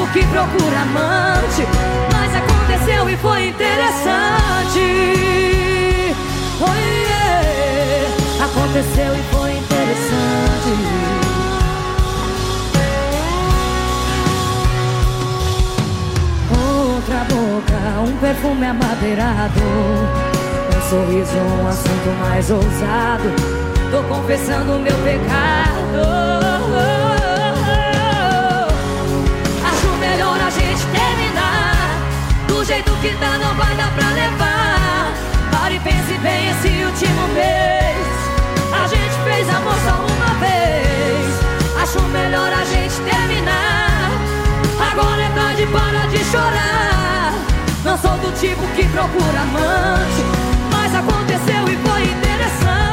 tipo que procura amante, mas aconteceu e foi interessante. Oh, yeah. Aconteceu e foi interessante. Outra boca, um perfume amadeirado. Um sorriso, um assunto mais ousado. Tô confessando o meu pecado. Que tá, não vai dar pra levar. Pare e pense bem esse último mês. A gente fez amor só uma vez. Acho melhor a gente terminar. Agora é tarde, para de chorar. Não sou do tipo que procura amante. Mas aconteceu e foi interessante.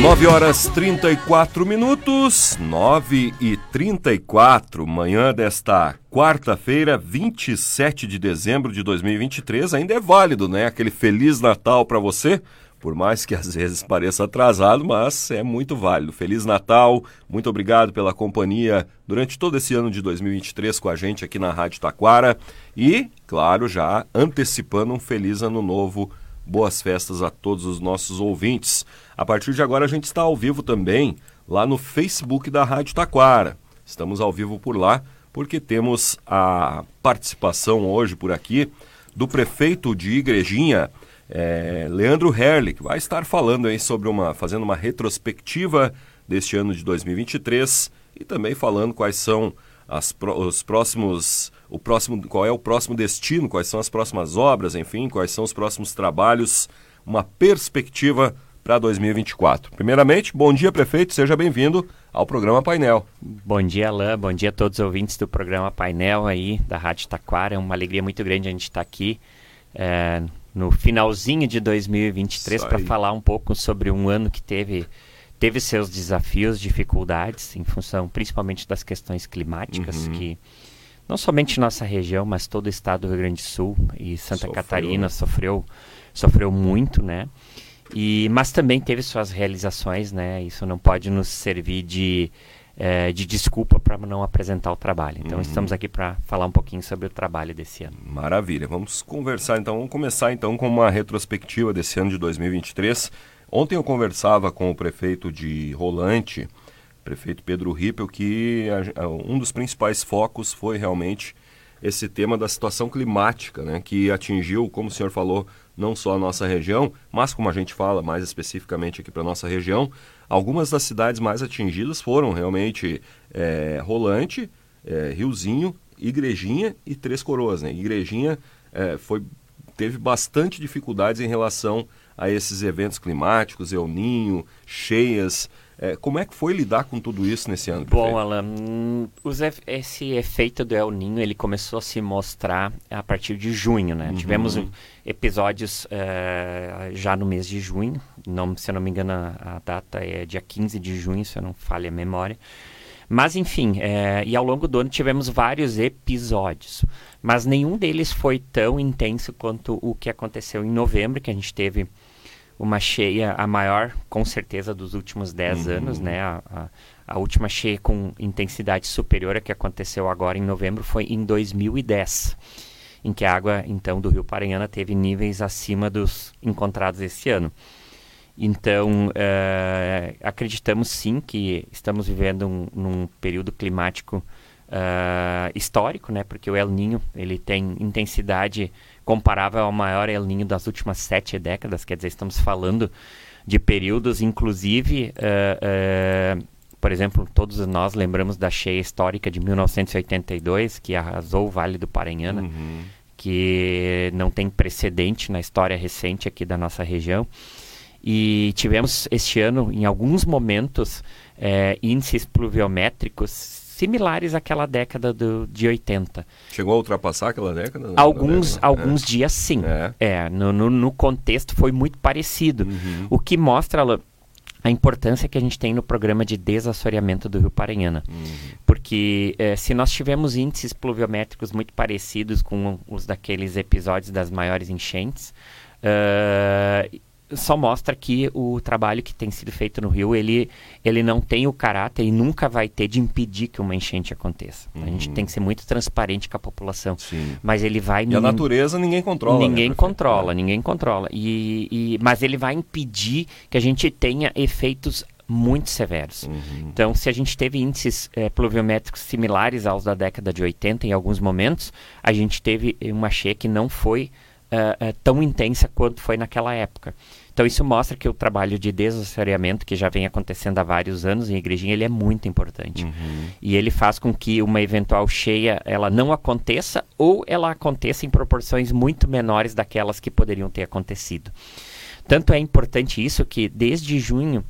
9 horas 34 minutos, 9 e 34, manhã desta quarta-feira, 27 de dezembro de 2023. Ainda é válido, né? Aquele Feliz Natal para você. Por mais que às vezes pareça atrasado, mas é muito válido. Feliz Natal, muito obrigado pela companhia durante todo esse ano de 2023 com a gente aqui na Rádio Taquara. E, claro, já antecipando um feliz ano novo. Boas festas a todos os nossos ouvintes. A partir de agora a gente está ao vivo também lá no Facebook da Rádio Taquara. Estamos ao vivo por lá porque temos a participação hoje por aqui do prefeito de Igrejinha, é, Leandro Herlich, que vai estar falando aí sobre uma, fazendo uma retrospectiva deste ano de 2023 e também falando quais são as, os próximos, o próximo, qual é o próximo destino, quais são as próximas obras, enfim, quais são os próximos trabalhos, uma perspectiva para 2024. Primeiramente, bom dia, prefeito, seja bem-vindo ao programa Painel. Bom dia, Alain, bom dia a todos os ouvintes do programa Painel aí, da Rádio Taquara. É uma alegria muito grande a gente estar aqui é, no finalzinho de 2023 para falar um pouco sobre um ano que teve teve seus desafios, dificuldades, em função principalmente das questões climáticas Uhum. que não somente nossa região, mas todo o estado do Rio Grande do Sul e Santa Sofreu, Catarina né? sofreu sofreu muito, né? E mas também teve suas realizações, né? Isso não pode nos servir de eh, de desculpa para não apresentar o trabalho. Então Uhum. estamos aqui para falar um pouquinho sobre o trabalho desse ano. Maravilha. Vamos conversar então, vamos começar então com uma retrospectiva desse ano de 2023. Ontem eu conversava com o prefeito de Rolante, prefeito Pedro Rippel, que a- a- um dos principais focos foi realmente esse tema da situação climática, né, que atingiu, como o senhor falou, não só a nossa região, mas como a gente fala mais especificamente aqui para a nossa região, algumas das cidades mais atingidas foram realmente eh, Rolante, eh, Riozinho, Igrejinha e Três Coroas. Né? Igrejinha eh, foi, teve bastante dificuldades em relação a esses eventos climáticos, El Ninho, cheias. Eh, como é que foi lidar com tudo isso nesse ano? Bom, prefeito? Alan, hum, os esse efeito do El Ninho ele começou a se mostrar a partir de junho, né? Uhum. Tivemos episódios eh, já no mês de junho, não, se eu não me engano a, a data é dia 15 de junho, se eu não falha a memória. Mas enfim, eh, e ao longo do ano tivemos vários episódios, mas nenhum deles foi tão intenso quanto o que aconteceu em novembro, que a gente teve uma cheia, a maior, com certeza, dos últimos 10 Uhum. anos, né? A, a, a última cheia com intensidade superior a que aconteceu agora em novembro foi em 2010, em que a água, então, do Rio Paranhana teve níveis acima dos encontrados esse ano. Então, eh, acreditamos sim que estamos vivendo um, num período climático ah, histórico, né? Porque o El Ninho ele tem intensidade comparável ao maior El Ninho das últimas sete décadas. Quer dizer, estamos falando de períodos, inclusive, ah, ah, por exemplo, todos nós lembramos da cheia histórica de 1982 que arrasou o Vale do Paranhana Uhum. que não tem precedente na história recente aqui da nossa região. E tivemos este ano, em alguns momentos, eh, índices pluviométricos similares àquela década do, de 80. Chegou a ultrapassar aquela década? Alguns, não, alguns dias sim. É. É, no, no, no contexto foi muito parecido. Uhum. O que mostra a importância que a gente tem no programa de desassoreamento do Rio Paranhana. Uhum. Porque eh, se nós tivermos índices pluviométricos muito parecidos com os daqueles episódios das maiores enchentes, ah, só mostra que o trabalho que tem sido feito no Rio, ele, ele não tem o caráter e nunca vai ter de impedir que uma enchente aconteça. Uhum. A gente uhum. tem que ser muito transparente com a população. Sim. Mas ele vai... E a natureza ninguém controla. Né, ninguém né, controla, é. ninguém controla. E, e, mas ele vai impedir que a gente tenha efeitos muito severos. Uhum. Então, se a gente teve índices é, pluviométricos similares aos da década de 80 em alguns momentos, a gente teve uma cheia que não foi uh, uh, tão intensa quanto foi naquela época. Então, isso mostra que o trabalho de desassoreamento, que já vem acontecendo há vários anos em Igrejinha, ele é muito importante. Uhum. E ele faz com que uma eventual cheia ela não aconteça ou ela aconteça em proporções muito menores daquelas que poderiam ter acontecido. Tanto é importante isso que desde junho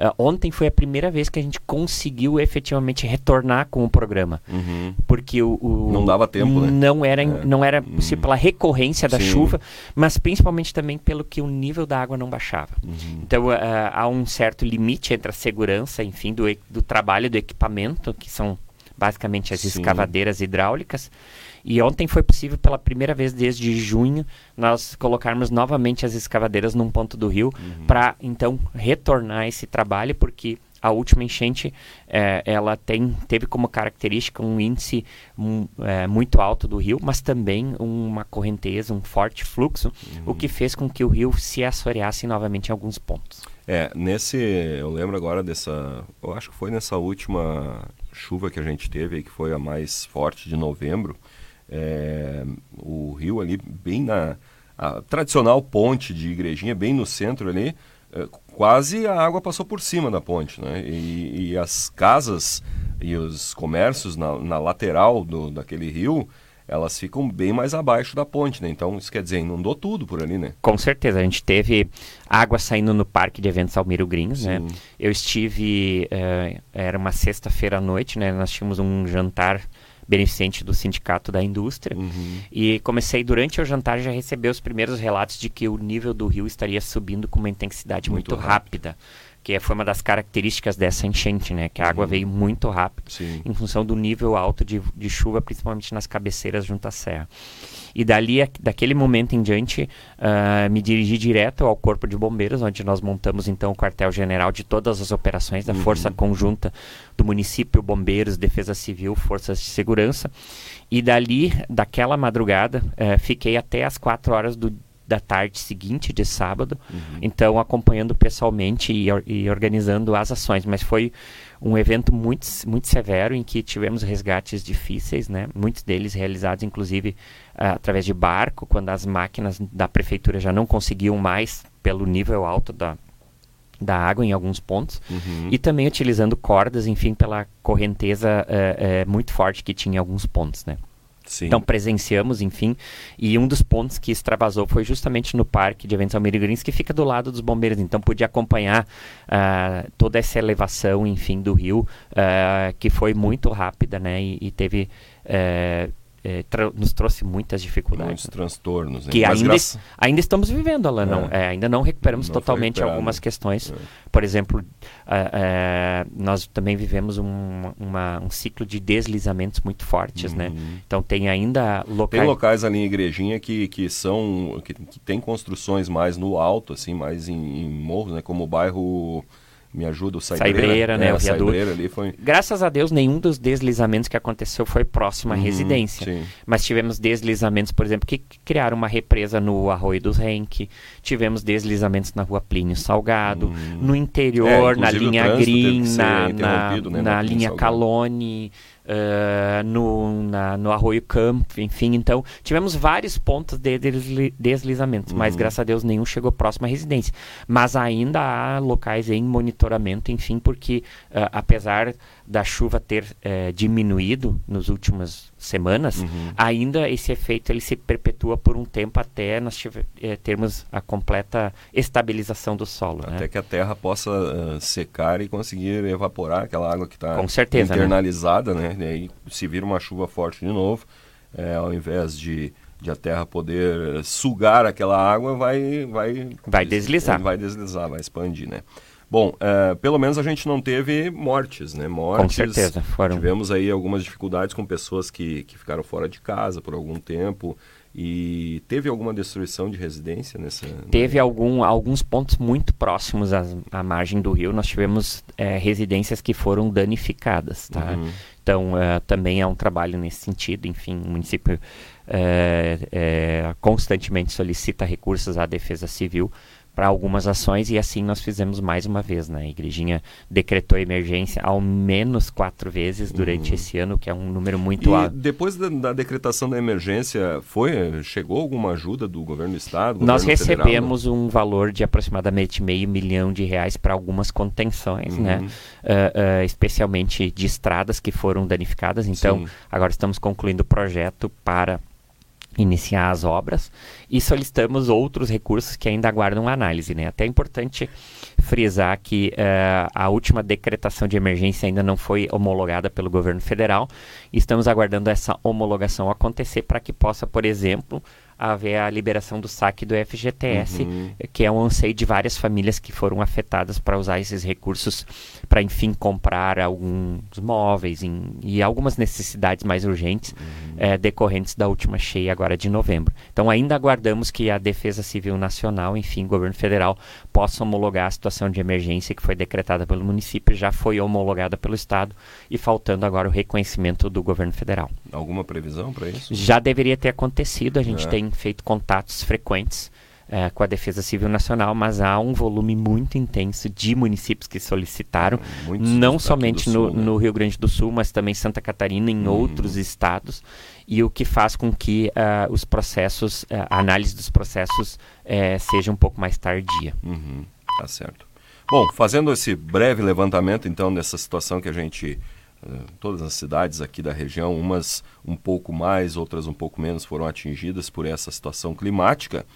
Uh, ontem foi a primeira vez que a gente conseguiu efetivamente retornar com o programa. Uhum. Porque o, o, Não dava tempo, né? Não era, é. não era uhum. possível pela recorrência da Sim. chuva, mas principalmente também pelo que o nível da água não baixava. Uhum. Então uh, há um certo limite entre a segurança, enfim, do, do trabalho do equipamento, que são basicamente as Sim. escavadeiras hidráulicas, e ontem foi possível, pela primeira vez desde junho, nós colocarmos novamente as escavadeiras num ponto do rio uhum. para então retornar esse trabalho, porque a última enchente é, ela tem, teve como característica um índice um, é, muito alto do rio, mas também uma correnteza, um forte fluxo, uhum. o que fez com que o rio se assoreasse novamente em alguns pontos. É, nesse, eu lembro agora dessa, eu acho que foi nessa última chuva que a gente teve, que foi a mais forte de novembro, é, o rio ali bem na tradicional ponte de Igrejinha, bem no centro ali, é, quase a água passou por cima da ponte, né? E, e as casas e os comércios na, na lateral do, daquele rio, elas ficam bem mais abaixo da ponte, né? Então, isso quer dizer, inundou tudo por ali, né? Com certeza. A gente teve água saindo no parque de eventos Almiro Grins, né? Eu estive, uh, era uma sexta-feira à noite, né? Nós tínhamos um jantar beneficente do Sindicato da Indústria. Uhum. E comecei durante o jantar já receber os primeiros relatos de que o nível do rio estaria subindo com uma intensidade muito, muito rápida. Que foi uma das características dessa enchente, né? Que a água uhum. veio muito rápido, Sim. em função do nível alto de, de chuva, principalmente nas cabeceiras junto à serra. E dali, daquele momento em diante, uh, me dirigi direto ao Corpo de Bombeiros, onde nós montamos então o quartel-general de todas as operações da uhum. Força Conjunta do município, bombeiros, defesa civil, forças de segurança. E dali, daquela madrugada, uh, fiquei até as quatro horas do da tarde seguinte de sábado, uhum. então acompanhando pessoalmente e, e, organizando as ações, mas foi um evento muito, muito severo em que tivemos resgates difíceis, né? muitos deles realizados inclusive uh, através de barco, quando as máquinas da prefeitura já não conseguiam mais pelo nível alto da, da água em alguns pontos uhum. e também utilizando cordas, enfim, pela correnteza uh, uh, muito forte que tinha em alguns pontos, né? Sim. Então presenciamos, enfim, e um dos pontos que extravasou foi justamente no parque de eventos Almir Grins, que fica do lado dos bombeiros. Então pude acompanhar uh, toda essa elevação, enfim, do rio, uh, que foi muito rápida, né? E, e teve uh, é, nos trouxe muitas dificuldades. Muitos transtornos. Né? Que ainda, graça... ainda estamos vivendo, Alan. É. Não, é, ainda não recuperamos não totalmente algumas questões. É. Por exemplo, nós também vivemos um, uma, um ciclo de deslizamentos muito fortes. Né? Uhum. Né? Então tem ainda locais... Tem locais ali em Igrejinha que, que são... Que, que tem construções mais no alto, assim, mais em, em morros, né? como o bairro me ajuda, o Saibreira, Saibreira né, é, o viaduto. ali foi... Graças a Deus, nenhum dos deslizamentos que aconteceu foi próximo à uhum, residência. Sim. Mas tivemos deslizamentos, por exemplo, que criaram uma represa no Arroio dos Renque, tivemos deslizamentos na rua Plínio Salgado, uhum. no interior, é, na linha Green, na, na, né, na linha Calone, uh, no, na, no Arroio Campo, enfim. Então, tivemos vários pontos de desli deslizamentos, uhum. mas graças a Deus nenhum chegou próximo à residência. Mas ainda há locais em monitoramento, enfim, porque uh, apesar da chuva ter uh, diminuído nos últimas semanas, uhum. ainda esse efeito ele se perpetua por um tempo até nós tiver, eh, termos a completa estabilização do solo. Até né? que a terra possa uh, secar e conseguir evaporar aquela água que está né? internalizada, né? né? E aí, se vir uma chuva forte de novo, ao invés de, de a terra poder sugar aquela água, vai vai vai deslizar, vai deslizar, vai expandir, né? Bom, uh, pelo menos a gente não teve mortes, né? Mortes. Com certeza, foram. Tivemos aí algumas dificuldades com pessoas que, que ficaram fora de casa por algum tempo E teve alguma destruição de residência nessa? Teve algum, alguns pontos muito próximos à, à margem do rio. Nós tivemos é, residências que foram danificadas, tá? Uhum. Então, uh, também é um trabalho nesse sentido. Enfim, o município constantemente solicita recursos à Defesa Civil para algumas ações e assim nós fizemos mais uma vez, né? A igrejinha decretou emergência ao menos quatro vezes durante uhum. esse ano, que é um número muito e alto. Depois da, da, decretação da emergência, foi chegou alguma ajuda do governo do estado? nós governo recebemos federal? um valor de aproximadamente meio milhão de reais para algumas contenções, né? uhum. né? Uh, uh, especialmente de estradas que foram danificadas. Então, Sim. agora estamos concluindo o projeto para iniciar as obras e solicitamos outros recursos que ainda aguardam análise. Né? Até é importante frisar que uh, a última decretação de emergência ainda não foi homologada pelo governo federal estamos aguardando essa homologação acontecer para que possa, por exemplo, haver a liberação do saque do FGTS, uhum. que é um anseio de várias famílias que foram afetadas para usar esses recursos para, enfim, comprar alguns móveis em, e algumas necessidades mais urgentes uhum. é, decorrentes da última cheia agora de novembro. Então, ainda aguardamos que a Defesa Civil Nacional, enfim, governo federal, possa homologar a situação de emergência que foi decretada pelo município, já foi homologada pelo Estado e faltando agora o reconhecimento do governo federal. Alguma previsão para isso? Já deveria ter acontecido, a gente é. tem feito contatos frequentes é, com a Defesa Civil Nacional, mas há um volume muito intenso de municípios que solicitaram, Muitos não somente no, Sul, né? no, Rio Grande do Sul, mas também Santa Catarina, em uhum. outros estados, e o que faz com que uh, os processos, uh, a análise dos processos uh, seja um pouco mais tardia. Uhum. Tá certo. Bom, fazendo esse breve levantamento, então, dessa situação que a gente todas as cidades aqui da região, umas um pouco mais, outras um pouco menos, foram atingidas por essa situação climática.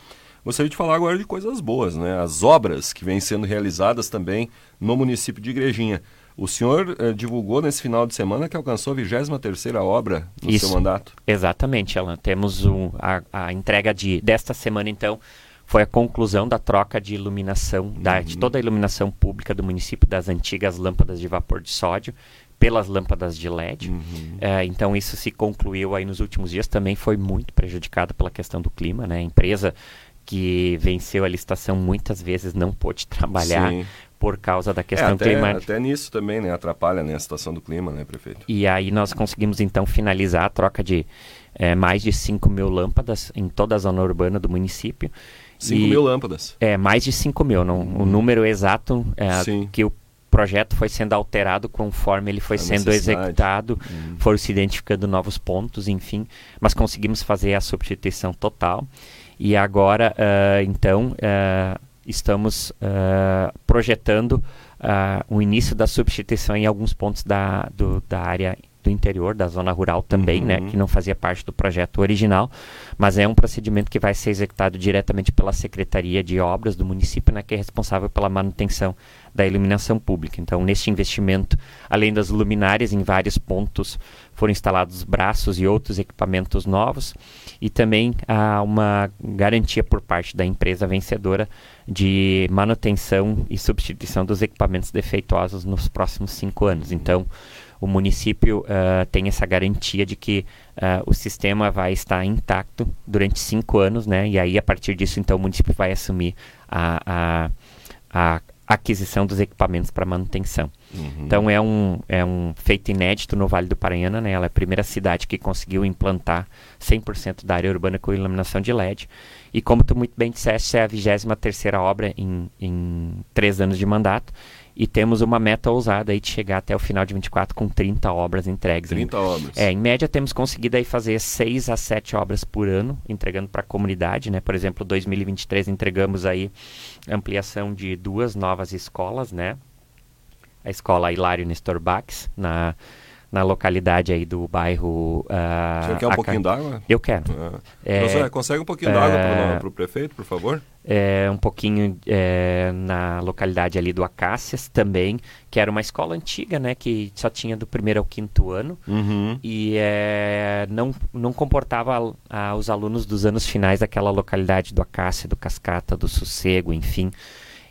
Gostaria de falar agora de coisas boas, né? As obras que vêm sendo realizadas também no município de Igrejinha. O senhor eh, divulgou nesse final de semana que alcançou a 23ª obra no Isso, seu mandato. Exatamente, Alan. Temos um, a, a, entrega de, desta semana, então, foi a conclusão da troca de iluminação, uhum. da, de uhum. toda a iluminação pública do município das antigas lâmpadas de vapor de sódio pelas lâmpadas de LED. Uhum. É, então isso se concluiu aí nos últimos dias. Também foi muito prejudicado pela questão do clima, né? A empresa que venceu a licitação muitas vezes não pôde trabalhar Sim. por causa da questão é, até, climática. Até nisso também, né? Atrapalha né, a situação do clima, né, prefeito? E aí nós conseguimos então finalizar a troca de é, mais de 5 mil lâmpadas em toda a zona urbana do município. 5 mil lâmpadas? É, mais de 5 mil. Não, O número exato é, que o projeto foi sendo alterado conforme ele foi a sendo executado, uhum. foram se identificando novos pontos, enfim, mas conseguimos fazer a substituição total. E agora, uh, então, uh, estamos uh, projetando o início da substituição em alguns pontos da, do, da área do interior, da zona rural também, né, uhum. né, que não fazia parte do projeto original, mas é um procedimento que vai ser executado diretamente pela Secretaria de Obras do município, né, que é responsável pela manutenção da iluminação pública. Então, neste investimento, além das luminárias, em vários pontos foram instalados braços e outros equipamentos novos, e também há uma garantia por parte da empresa vencedora de manutenção e substituição dos equipamentos defeituosos nos próximos cinco anos. Então, o município uh, tem essa garantia de que uh, o sistema vai estar intacto durante cinco anos, né? E aí, a partir disso, então, o município vai assumir a, a, a aquisição dos equipamentos para manutenção. Uhum. Então, é um, é um feito inédito no Vale do Paranhana, né? Ela é a primeira cidade que conseguiu implantar 100% da área urbana com iluminação de LED. E como tu muito bem disseste, é a 23 terceira obra em, em três anos de mandato e temos uma meta ousada aí de chegar até o final de 24 com 30 obras entregues. 30 obras. É, em média temos conseguido aí fazer 6 a 7 obras por ano, entregando para a comunidade, né? Por exemplo, 2023 entregamos aí ampliação de duas novas escolas, né? A escola Hilário Nestor Bax, na na localidade aí do bairro. Uh, Você quer um pouquinho d'água? Eu quero. Ah. É, consegue um pouquinho d'água para o prefeito, por favor? É, um pouquinho é, na localidade ali do Acácias também, que era uma escola antiga, né? Que só tinha do primeiro ao quinto ano. Uhum. E é, não, não comportava a, a, os alunos dos anos finais daquela localidade do Acácia, do Cascata, do Sossego, enfim.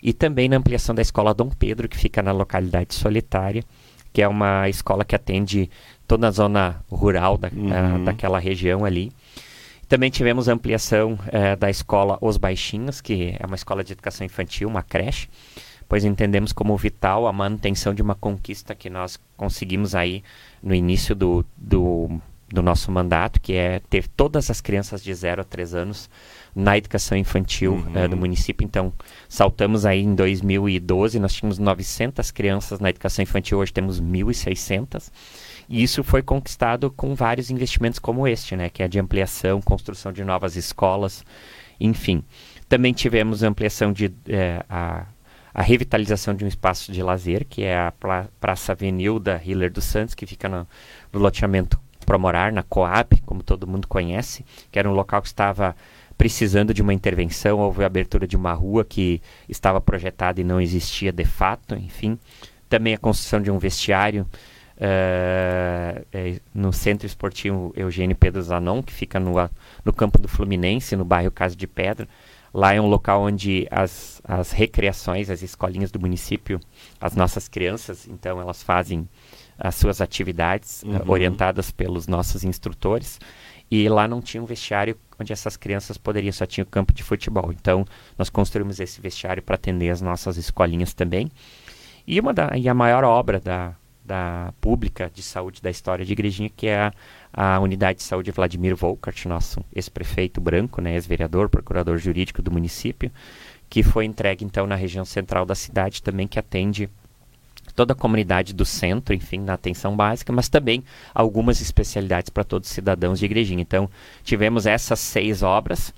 E também na ampliação da escola Dom Pedro, que fica na localidade solitária que é uma escola que atende toda a zona rural da, uhum. daquela região ali. Também tivemos ampliação eh, da escola Os Baixinhos, que é uma escola de educação infantil, uma creche, pois entendemos como vital a manutenção de uma conquista que nós conseguimos aí no início do, do, do nosso mandato, que é ter todas as crianças de 0 a 3 anos na educação infantil uhum. uh, do município. Então, saltamos aí em 2012, nós tínhamos 900 crianças na educação infantil, hoje temos 1.600. E isso foi conquistado com vários investimentos como este, né, que é de ampliação, construção de novas escolas, enfim. Também tivemos ampliação de eh, a, a revitalização de um espaço de lazer, que é a pra, Praça Avenil da Hiller dos Santos, que fica no, no loteamento Promorar, na Coab, como todo mundo conhece, que era um local que estava precisando de uma intervenção, houve a abertura de uma rua que estava projetada e não existia de fato, enfim. Também a construção de um vestiário uh, é, no Centro Esportivo Eugênio Pedro Zanon, que fica no, no campo do Fluminense, no bairro Casa de Pedra. Lá é um local onde as, as recreações, as escolinhas do município, as nossas crianças, então elas fazem as suas atividades uhum. uh, orientadas pelos nossos instrutores. E lá não tinha um vestiário onde essas crianças poderiam, só tinha o campo de futebol. Então, nós construímos esse vestiário para atender as nossas escolinhas também. E, uma da, e a maior obra da, da pública de saúde da história de Igrejinha, que é a, a Unidade de Saúde Vladimir Volkart, nosso ex-prefeito branco, né, ex-vereador, procurador jurídico do município, que foi entregue então na região central da cidade também, que atende toda a comunidade do centro, enfim, na atenção básica, mas também algumas especialidades para todos os cidadãos de Igrejinha. Então, tivemos essas seis obras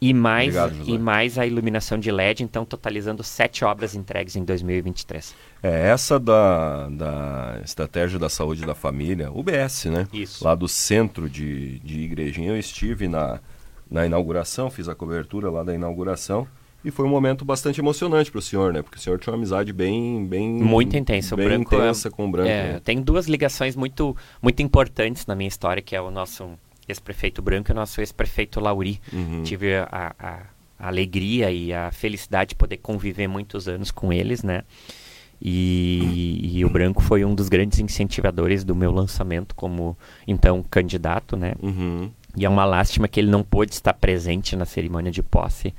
e mais, Obrigado, e mais a iluminação de LED, então totalizando sete obras entregues em 2023. É essa da, da Estratégia da Saúde da Família, UBS, né? Isso. Lá do centro de, de Igrejinha, eu estive na, na inauguração, fiz a cobertura lá da inauguração e foi um momento bastante emocionante para o senhor, né? Porque o senhor tinha uma amizade bem, bem muito intensa, bem branco é intensa com o branco. É, né? Tem duas ligações muito, muito importantes na minha história, que é o nosso ex-prefeito branco e o nosso ex-prefeito Lauri. Uhum. Tive a, a, a, alegria e a felicidade de poder conviver muitos anos com eles, né? E, e, o Branco foi um dos grandes incentivadores do meu lançamento como então candidato, né? Uhum. E é uma lástima que ele não pôde estar presente na cerimônia de posse,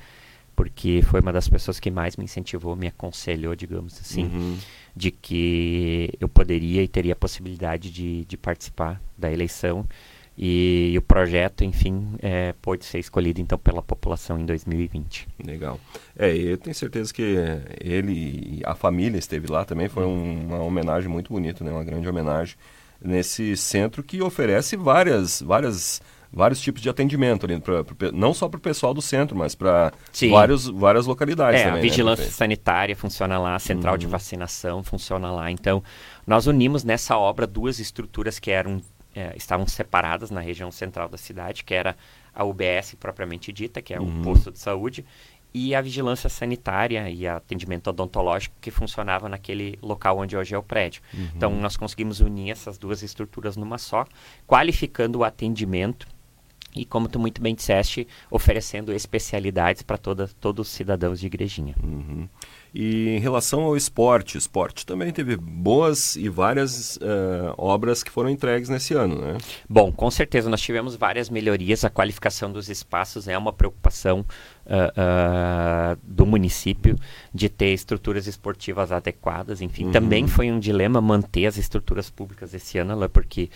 porque foi uma das pessoas que mais me incentivou, me aconselhou, digamos assim, uhum. de que eu poderia e teria a possibilidade de, de participar da eleição. E, e o projeto, enfim, é, pôde ser escolhido então pela população em 2020. Legal. É, eu tenho certeza que ele e a família esteve lá também, foi um, uma homenagem muito bonita, né? uma grande homenagem nesse centro que oferece várias, várias vários tipos de atendimento ali, pra, pra, não só para o pessoal do centro, mas para várias localidades é, também. A né, vigilância né, sanitária funciona lá, a central uhum. de vacinação funciona lá. Então, nós unimos nessa obra duas estruturas que eram é, estavam separadas na região central da cidade, que era a UBS propriamente dita, que é uhum. o posto de saúde, e a vigilância sanitária e atendimento odontológico que funcionava naquele local onde hoje é o prédio. Uhum. Então, nós conseguimos unir essas duas estruturas numa só, qualificando o atendimento e como tu muito bem disseste, oferecendo especialidades para todos os cidadãos de Igrejinha. Uhum. E em relação ao esporte, esporte também teve boas e várias uh, obras que foram entregues nesse ano, né? Bom, com certeza nós tivemos várias melhorias. A qualificação dos espaços é uma preocupação uh, uh, do município de ter estruturas esportivas adequadas. Enfim, uhum. também foi um dilema manter as estruturas públicas esse ano, porque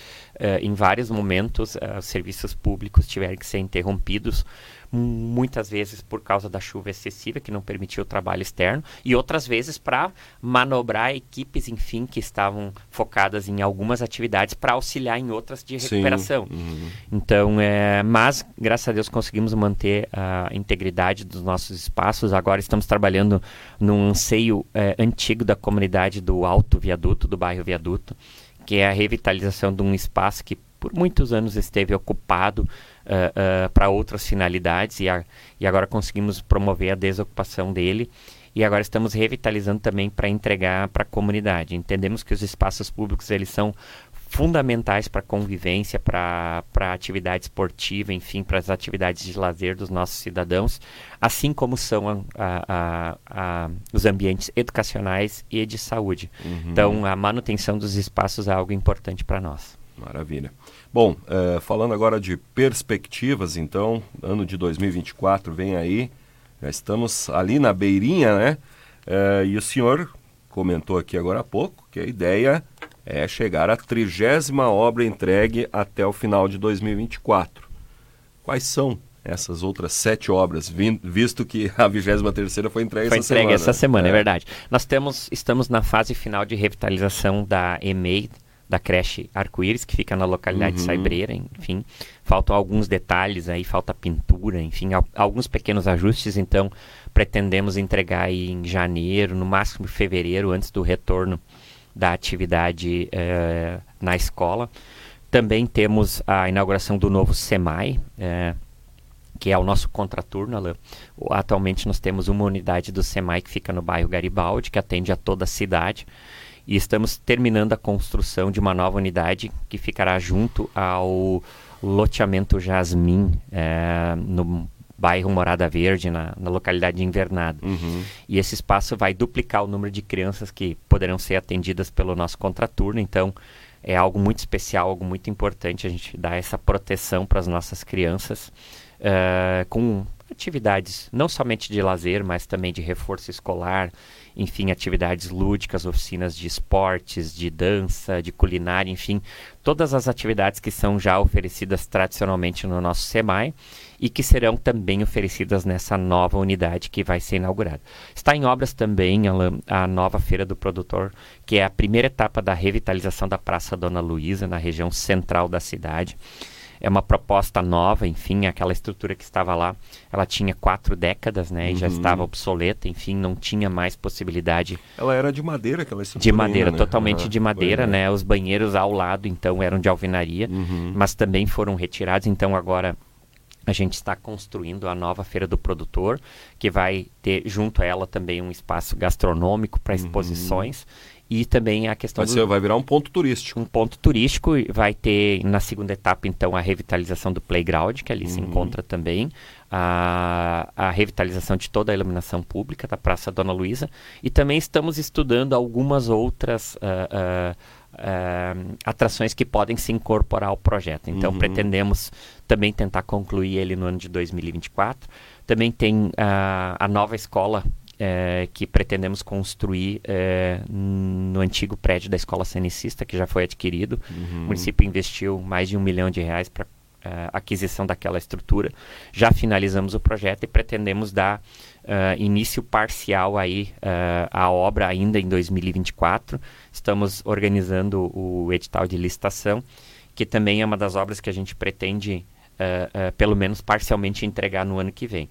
em vários momentos os serviços públicos tiveram que ser interrompidos muitas vezes por causa da chuva excessiva que não permitiu o trabalho externo e outras vezes para manobrar equipes, enfim, que estavam focadas em algumas atividades para auxiliar em outras de recuperação. Uhum. Então, é, mas graças a Deus conseguimos manter a integridade dos nossos espaços. Agora estamos trabalhando num anseio é, antigo da comunidade do Alto Viaduto, do bairro Viaduto, que é a revitalização de um espaço que por muitos anos esteve ocupado uh, uh, para outras finalidades e, a, e agora conseguimos promover a desocupação dele e agora estamos revitalizando também para entregar para a comunidade. Entendemos que os espaços públicos eles são fundamentais para a convivência, para a atividade esportiva, enfim, para as atividades de lazer dos nossos cidadãos, assim como são a, a, a, os ambientes educacionais e de saúde. Uhum. Então, a manutenção dos espaços é algo importante para nós. Maravilha. Bom, uh, falando agora de perspectivas, então, ano de 2024 vem aí, já estamos ali na beirinha, né? Uh, e o senhor comentou aqui agora há pouco que a ideia é chegar à trigésima obra entregue até o final de 2024. Quais são essas outras sete obras, visto que a 23 terceira foi entregue foi essa entregue semana. essa semana, é. é. verdade. Nós temos, estamos na fase final de revitalização da EMEI, da creche Arco-Íris, que fica na localidade uhum. de Saibreira, enfim. Faltam alguns detalhes aí, falta pintura, enfim, alguns pequenos ajustes, então pretendemos entregar aí em janeiro, no máximo fevereiro, antes do retorno da atividade eh, na escola. Também temos a inauguração do novo SEMAI, eh, que é o nosso contraturno. Atualmente nós temos uma unidade do SEMAI que fica no bairro Garibaldi, que atende a toda a cidade. E estamos terminando a construção de uma nova unidade que ficará junto ao loteamento Jasmim, é, no bairro Morada Verde, na, na localidade de Invernada. Uhum. E esse espaço vai duplicar o número de crianças que poderão ser atendidas pelo nosso contraturno. Então, é algo muito especial, algo muito importante a gente dar essa proteção para as nossas crianças uh, com atividades não somente de lazer, mas também de reforço escolar, enfim, atividades lúdicas, oficinas de esportes, de dança, de culinária, enfim, todas as atividades que são já oferecidas tradicionalmente no nosso SEMAI e que serão também oferecidas nessa nova unidade que vai ser inaugurada. Está em obras também a, a nova Feira do Produtor, que é a primeira etapa da revitalização da Praça Dona Luísa, na região central da cidade é uma proposta nova, enfim, aquela estrutura que estava lá, ela tinha quatro décadas, né, uhum. e já uhum. estava obsoleta, enfim, não tinha mais possibilidade. Ela era de madeira, aquela estrutura. De madeira, ainda, né? totalmente de madeira, né, os banheiros ao lado, então, eram de alvenaria, uhum. mas também foram retirados, então agora a gente está construindo a nova Feira do Produtor, que vai ter junto a ela também um espaço gastronômico para uhum. exposições. Uhum e também a questão vai, do, vai virar um ponto turístico. Um ponto turístico. Vai ter na segunda etapa, então, a revitalização do playground, que ali uhum. se encontra também. A, a revitalização de toda a iluminação pública da Praça Dona Luísa. E também estamos estudando algumas outras uh, uh, uh, atrações que podem se incorporar ao projeto. Então, uhum. pretendemos também tentar concluir ele no ano de 2024. Também tem a nova escola é, que pretendemos construir é, no antigo prédio da Escola Cenicista, que já foi adquirido. Uhum. O município investiu mais de um milhão de reais para é, aquisição daquela estrutura. Já finalizamos o projeto e pretendemos dar uh, início parcial aí uh, à obra ainda em 2024. Estamos organizando o edital de licitação, que também é uma das obras que a gente pretende, uh, pelo menos parcialmente, entregar no ano que vem.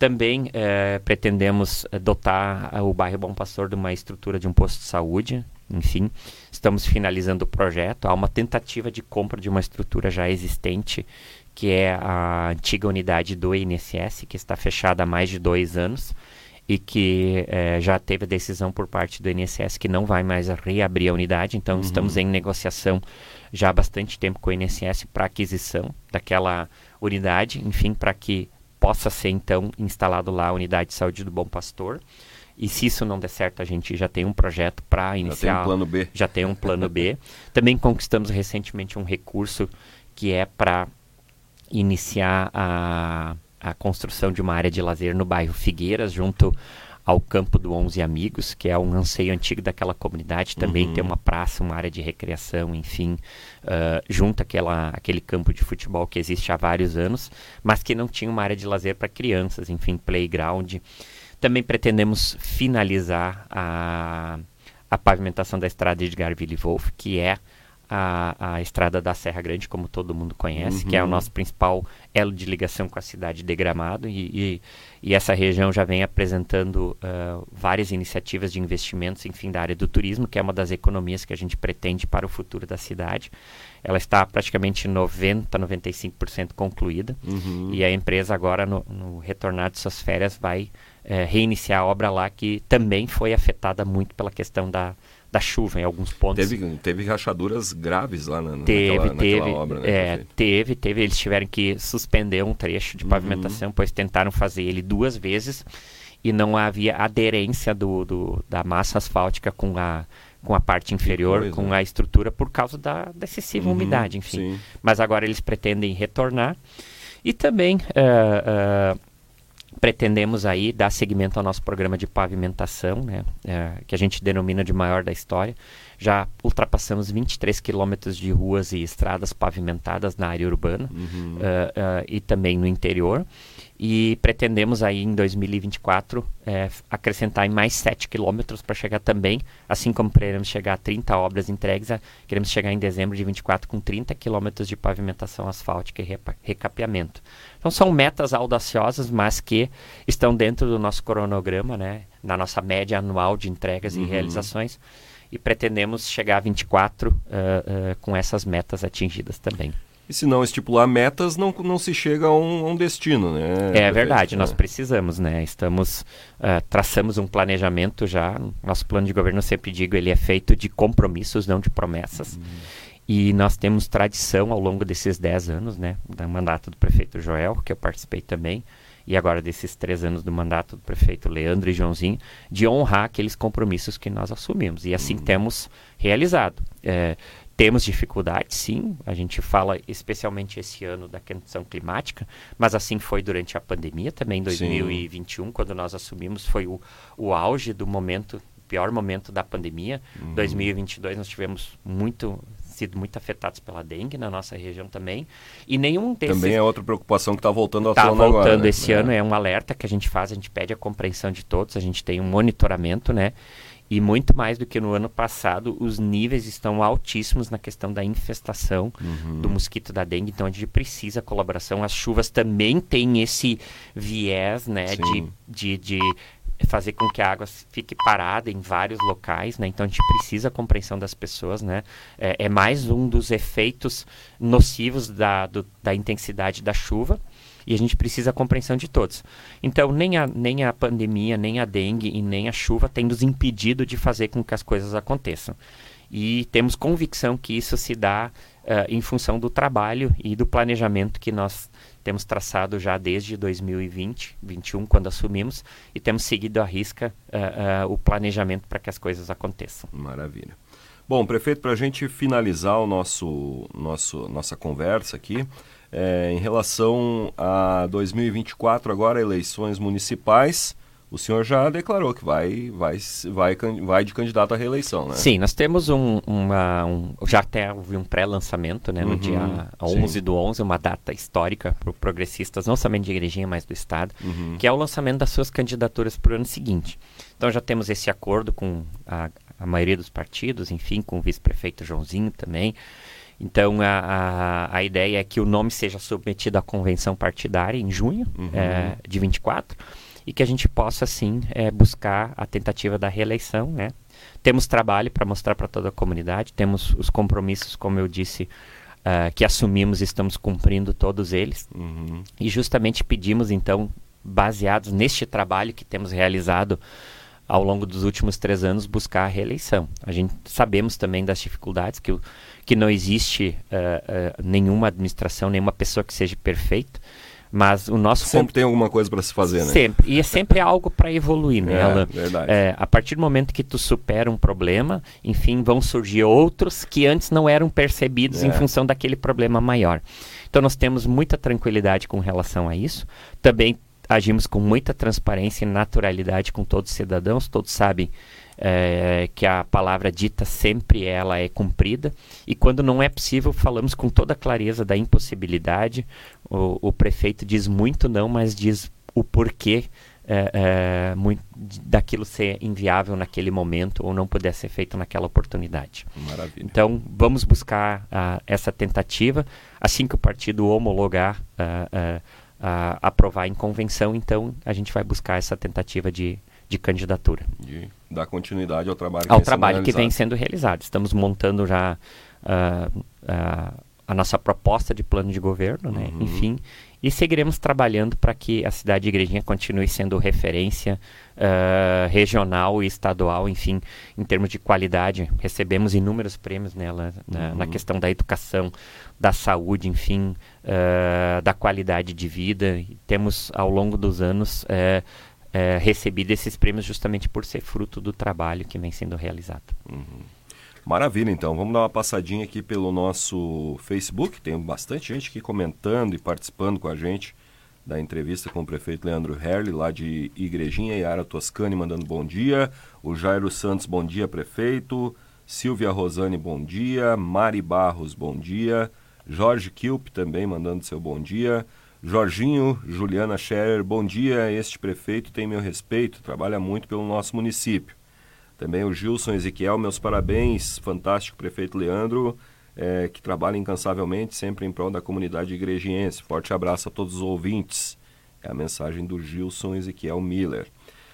Também é, pretendemos eh, dotar o bairro Bom Pastor de uma estrutura de um posto de saúde. Enfim, estamos finalizando o projeto. Há uma tentativa de compra de uma estrutura já existente, que é a antiga unidade do INSS, que está fechada há mais de dois anos e que é, já teve a decisão por parte do INSS que não vai mais reabrir a unidade. Então, uhum. estamos em negociação já há bastante tempo com o INSS para aquisição daquela unidade, enfim, para que possa ser então instalado lá a unidade de saúde do Bom Pastor. E se isso não der certo, a gente já tem um projeto para iniciar. Já tem um plano B. Já tem um plano B. Também conquistamos recentemente um recurso que é para iniciar a, a construção de uma área de lazer no bairro Figueiras, junto ao Campo do Onze Amigos, que é um anseio antigo daquela comunidade, também uhum. ter uma praça, uma área de recreação, enfim, uh, junto àquela, àquele campo de futebol que existe há vários anos, mas que não tinha uma área de lazer para crianças, enfim, playground. Também pretendemos finalizar a, a pavimentação da estrada de Garville Wolf, que é a, a estrada da Serra Grande, como todo mundo conhece, uhum. que é o uhum. nosso principal elo de ligação com a cidade de Gramado. E, e, e essa região já vem apresentando uh, várias iniciativas de investimentos, enfim, da área do turismo, que é uma das economias que a gente pretende para o futuro da cidade. Ela está praticamente 90, 95% concluída. Uhum. E a empresa agora, no, no retornar de suas férias, vai uh, reiniciar a obra lá, que também foi afetada muito pela questão da da chuva em alguns pontos. Teve, teve rachaduras graves lá na, teve, naquela, teve, naquela obra, né? É, teve, teve. Eles tiveram que suspender um trecho de uhum. pavimentação, uhum. pois tentaram fazer ele duas vezes e não havia aderência do, do, da massa asfáltica com a, com a parte inferior, com a estrutura, por causa da, da excessiva uhum, umidade, enfim. Sim. Mas agora eles pretendem retornar. E também uh, uh, pretendemos aí dar seguimento ao nosso programa de pavimentação, né, uh, que a gente denomina de maior da história. Já ultrapassamos 23 quilômetros de ruas e estradas pavimentadas na área urbana uhum. e também no interior e pretendemos aí em 2024 é, acrescentar em mais 7 quilômetros para chegar também, assim como queremos chegar a 30 obras entregues, a, queremos chegar em dezembro de 24 com 30 quilômetros de pavimentação asfáltica e repa, recapeamento. Então são metas audaciosas, mas que estão dentro do nosso cronograma, né, na nossa média anual de entregas uhum. e realizações, e pretendemos chegar a 24 uh, uh, com essas metas atingidas também. E se não estipular metas, não, não se chega a um, a um destino, né? É verdade, nós precisamos, né? Estamos, uh, traçamos um planejamento já, nosso plano de governo, eu sempre digo, ele é feito de compromissos, não de promessas. Uhum. E nós temos tradição ao longo desses 10 anos, né? Do mandato do prefeito Joel, que eu participei também, e agora desses três anos do mandato do prefeito Leandro e Joãozinho, de honrar aqueles compromissos que nós assumimos. E assim uhum. temos realizado. É, temos dificuldades, sim. A gente fala especialmente esse ano da questão climática, mas assim foi durante a pandemia também, em 2021, sim. quando nós assumimos, foi o, o auge do momento, pior momento da pandemia. Uhum. 2022 nós tivemos muito sido muito afetados pela dengue na nossa região também. E nenhum desses... Também é outra preocupação que está voltando à tá tona agora. Está voltando né? esse é. ano, é um alerta que a gente faz, a gente pede a compreensão de todos, a gente tem um monitoramento, né? E muito mais do que no ano passado, os níveis estão altíssimos na questão da infestação uhum. do mosquito da dengue. Então a gente precisa colaboração. As chuvas também têm esse viés né, de, de, de fazer com que a água fique parada em vários locais, né? Então a gente precisa a compreensão das pessoas, né? É, é mais um dos efeitos nocivos da, do, da intensidade da chuva. E a gente precisa a compreensão de todos. Então, nem a, nem a pandemia, nem a dengue e nem a chuva tem nos impedido de fazer com que as coisas aconteçam. E temos convicção que isso se dá uh, em função do trabalho e do planejamento que nós temos traçado já desde 2020, 2021, quando assumimos, e temos seguido à risca uh, uh, o planejamento para que as coisas aconteçam. Maravilha. Bom, prefeito, para a gente finalizar o nosso, nosso, nossa conversa aqui, é, em relação a 2024, agora eleições municipais, o senhor já declarou que vai, vai, vai, vai de candidato à reeleição, né? Sim, nós temos um, uma, um já até houve um pré-lançamento, né, no uhum, dia 11 sim. do 11, uma data histórica para progressistas, não somente de igrejinha, mas do Estado, uhum. que é o lançamento das suas candidaturas para o ano seguinte. Então já temos esse acordo com a, a maioria dos partidos, enfim, com o vice-prefeito Joãozinho também, então, a, a, a, ideia é que o nome seja submetido à convenção partidária em junho uhum. é, de 24 e que a gente possa, sim, é, buscar a tentativa da reeleição. Né? Temos trabalho para mostrar para toda a comunidade, temos os compromissos, como eu disse, uh, que assumimos e estamos cumprindo todos eles. Uhum. E justamente pedimos, então, baseados neste trabalho que temos realizado ao longo dos últimos três anos, buscar a reeleição. A gente sabemos também das dificuldades que o que não existe uh, uh, nenhuma administração, nenhuma pessoa que seja perfeita, mas o nosso sempre tem alguma coisa para se fazer, né? Sempre e é sempre algo para evoluir, né? É, verdade. É, a partir do momento que tu supera um problema, enfim, vão surgir outros que antes não eram percebidos é. em função daquele problema maior. Então nós temos muita tranquilidade com relação a isso. Também agimos com muita transparência e naturalidade com todos os cidadãos. Todos sabem é, que a palavra dita sempre ela é cumprida e quando não é possível falamos com toda clareza da impossibilidade. O, o prefeito diz muito não, mas diz o porquê é, é, muito, daquilo ser inviável naquele momento ou não puder ser feito naquela oportunidade. Maravilha. Então vamos buscar uh, essa tentativa assim que o partido homologar, uh, uh, aprovar em convenção, então a gente vai buscar essa tentativa de de candidatura. De dar continuidade ao trabalho que, ao vem, trabalho sendo que vem sendo realizado. Estamos montando já uh, uh, a nossa proposta de plano de governo, né? Uhum. enfim, e seguiremos trabalhando para que a cidade de Igrejinha continue sendo referência uh, regional e estadual, enfim, em termos de qualidade. Recebemos inúmeros prêmios nela, na, uhum. na questão da educação, da saúde, enfim, uh, da qualidade de vida. E temos, ao longo dos anos, uh, é, recebido esses prêmios justamente por ser fruto do trabalho que vem sendo realizado. Uhum. Maravilha, então. Vamos dar uma passadinha aqui pelo nosso Facebook. Tem bastante gente aqui comentando e participando com a gente da entrevista com o prefeito Leandro Herli, lá de Igrejinha, Yara Toscani mandando bom dia. O Jairo Santos, bom dia, prefeito. Silvia Rosane, bom dia. Mari Barros, bom dia. Jorge Kilp também mandando seu bom dia. Jorginho, Juliana Scherer, bom dia. Este prefeito tem meu respeito, trabalha muito pelo nosso município. Também o Gilson Ezequiel, meus parabéns. Fantástico prefeito Leandro, é, que trabalha incansavelmente, sempre em prol da comunidade igrejiense. Forte abraço a todos os ouvintes. É a mensagem do Gilson Ezequiel Miller.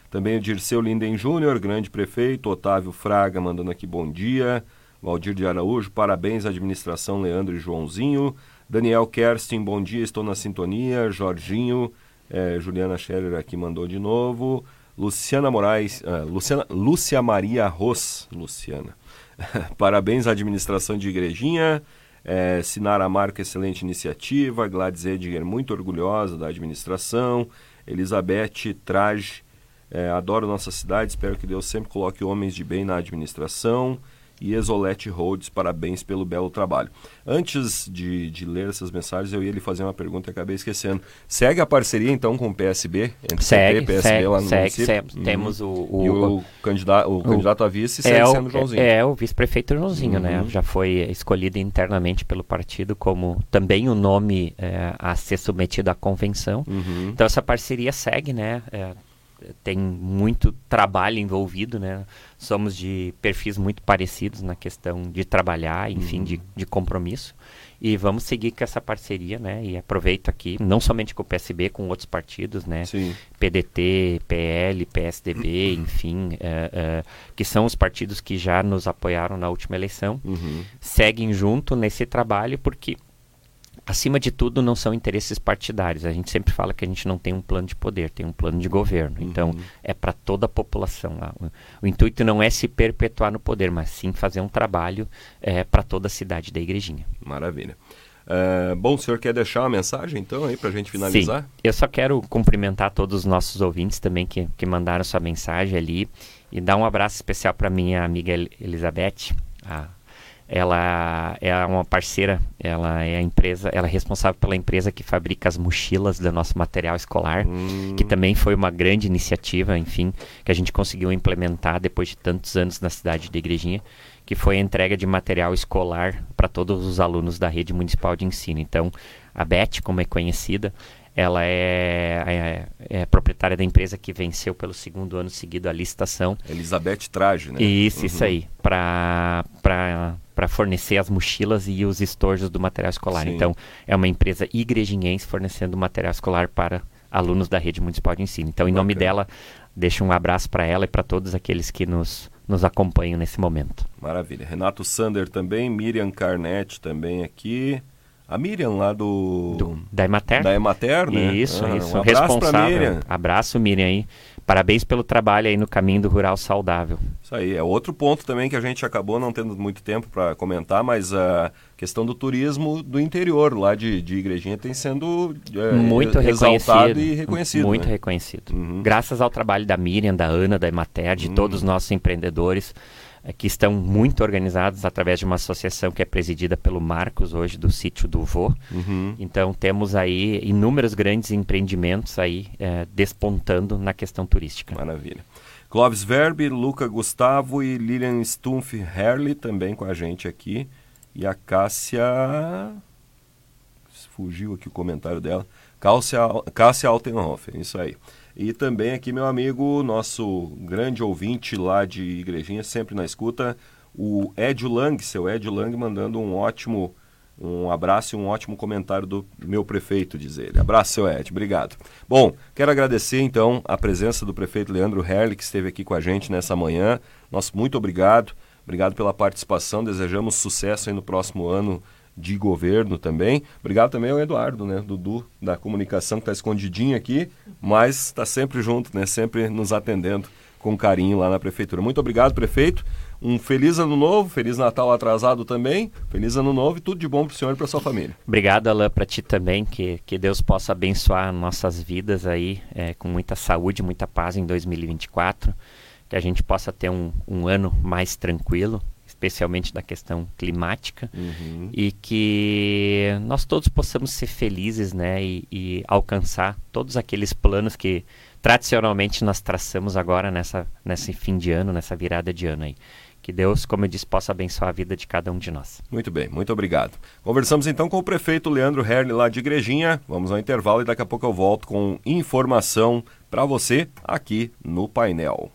Também o Dirceu Linden Júnior, grande prefeito. Otávio Fraga mandando aqui bom dia. Valdir de Araújo, parabéns à administração Leandro e Joãozinho. Daniel Kerstin, bom dia, estou na sintonia. Jorginho, é, Juliana Scherer aqui mandou de novo. Luciana Moraes, uh, Luciana, Lúcia Maria Ros, Luciana. parabéns à administração de Igrejinha. É, Sinara Marco, excelente iniciativa. Gladys Ediger, muito orgulhosa da administração. Elizabeth Trage, é, adoro nossa cidade. Espero que Deus sempre coloque homens de bem na administração e Exolete Rhodes, parabéns pelo belo trabalho. Antes de, de, ler essas mensagens, eu ia lhe fazer uma pergunta e acabei esquecendo. Segue a parceria então com o PSB? Entre segue, PT, PSB segue, lá no segue, segue. Uhum. Temos o, o, e o, candidato, o, o candidato a vice segue é sendo Joãozinho. É, é o vice-prefeito Joãozinho, né? uhum. né? Já foi escolhido internamente pelo partido como também o nome é, a ser submetido à convenção. Uhum. Então essa parceria segue, né? É, tem muito trabalho envolvido, né? Somos de perfis muito parecidos na questão de trabalhar, enfim, uhum. de, de compromisso. E vamos seguir com essa parceria, né? E aproveito aqui, não somente com o PSB, com outros partidos, né? Sim. PDT, PL, PSDB, uhum. enfim, é, é, que são os partidos que já nos apoiaram na última eleição, uhum. seguem junto nesse trabalho, porque acima de tudo, não são interesses partidários. A gente sempre fala que a gente não tem um plano de poder, tem um plano de governo. Uhum. Então, é para toda a população. O, o, intuito não é se perpetuar no poder, mas sim fazer um trabalho é, para toda a cidade da Igrejinha. Maravilha. Uh, bom, o senhor quer deixar uma mensagem, então, aí, para a gente finalizar? Sim, eu só quero cumprimentar todos os nossos ouvintes também que, que mandaram sua mensagem ali e dar um abraço especial para minha amiga Elizabeth, a ela é uma parceira, ela é a empresa, ela é responsável pela empresa que fabrica as mochilas do nosso material escolar, hum. que também foi uma grande iniciativa, enfim, que a gente conseguiu implementar depois de tantos anos na cidade de Igrejinha, que foi a entrega de material escolar para todos os alunos da rede municipal de ensino. Então, a Beth, como é conhecida, ela é, é, é, proprietária da empresa que venceu pelo segundo ano seguido a licitação. Elizabeth Traje, né? Isso, uhum. isso aí. Para fornecer as mochilas e os estojos do material escolar. Sim. Então, é uma empresa igrejinhense fornecendo material escolar para alunos da rede municipal de ensino. Então, em Bacana. nome dela, deixo um abraço para ela e para todos aqueles que nos, nos acompanham nesse momento. Maravilha. Renato Sander também, Miriam Carnete também aqui. A Miriam lá do... do da Emater. Da Emater, né? Isso, ah, isso. Um abraço Responsável. Miriam. Abraço, Miriam aí. Parabéns pelo trabalho aí no caminho do rural saudável. Isso aí, é outro ponto também que a gente acabou não tendo muito tempo para comentar, mas a questão do turismo do interior lá de, de Igrejinha tem sendo é, muito reconhecido e reconhecido. Muito né? reconhecido. Uhum. Graças ao trabalho da Miriam, da Ana, da Emater, de uhum. todos os nossos empreendedores que estão muito organizados através de uma associação que é presidida pelo Marcos hoje do sítio do Vô. Uhum. Então temos aí inúmeros grandes empreendimentos aí é, despontando na questão turística. Maravilha. Clóvis Verbe, Luca Gustavo e Lilian Stumpf Herley também com a gente aqui. E a Cássia. Fugiu aqui o comentário dela. Cássia, Cássia Altenhofer, isso aí. E também aqui meu amigo, nosso grande ouvinte lá de Igrejinha, sempre na escuta, o Edio Lang, seu Edio Lang, mandando um ótimo um abraço e um ótimo comentário do meu prefeito, diz ele. Abraço, seu Ed, obrigado. Bom, quero agradecer então a presença do prefeito Leandro Herli, que esteve aqui com a gente nessa manhã. Nosso muito obrigado. Obrigado pela participação. Desejamos sucesso aí no próximo ano de governo também. Obrigado também ao Eduardo, né, Dudu, da comunicação, que está escondidinho aqui, mas está sempre junto, né, sempre nos atendendo com carinho lá na prefeitura. Muito obrigado, prefeito. Um feliz ano novo, feliz Natal atrasado também, feliz ano novo e tudo de bom para o senhor e para sua família. Obrigado, Alain, para ti também, que, que Deus possa abençoar nossas vidas aí é, com muita saúde, muita paz em 2024, que a gente possa ter um, um ano mais tranquilo, especialmente da questão climática, uhum. e que nós todos possamos ser felizes, né, e, e, alcançar todos aqueles planos que tradicionalmente nós traçamos agora nessa nesse fim de ano, nessa virada de ano aí. Que Deus, como eu disse, possa abençoar a vida de cada um de nós. Muito bem, muito obrigado. Conversamos então com o prefeito Leandro Herle lá de Igrejinha. Vamos ao intervalo e daqui a pouco eu volto com informação para você aqui no painel.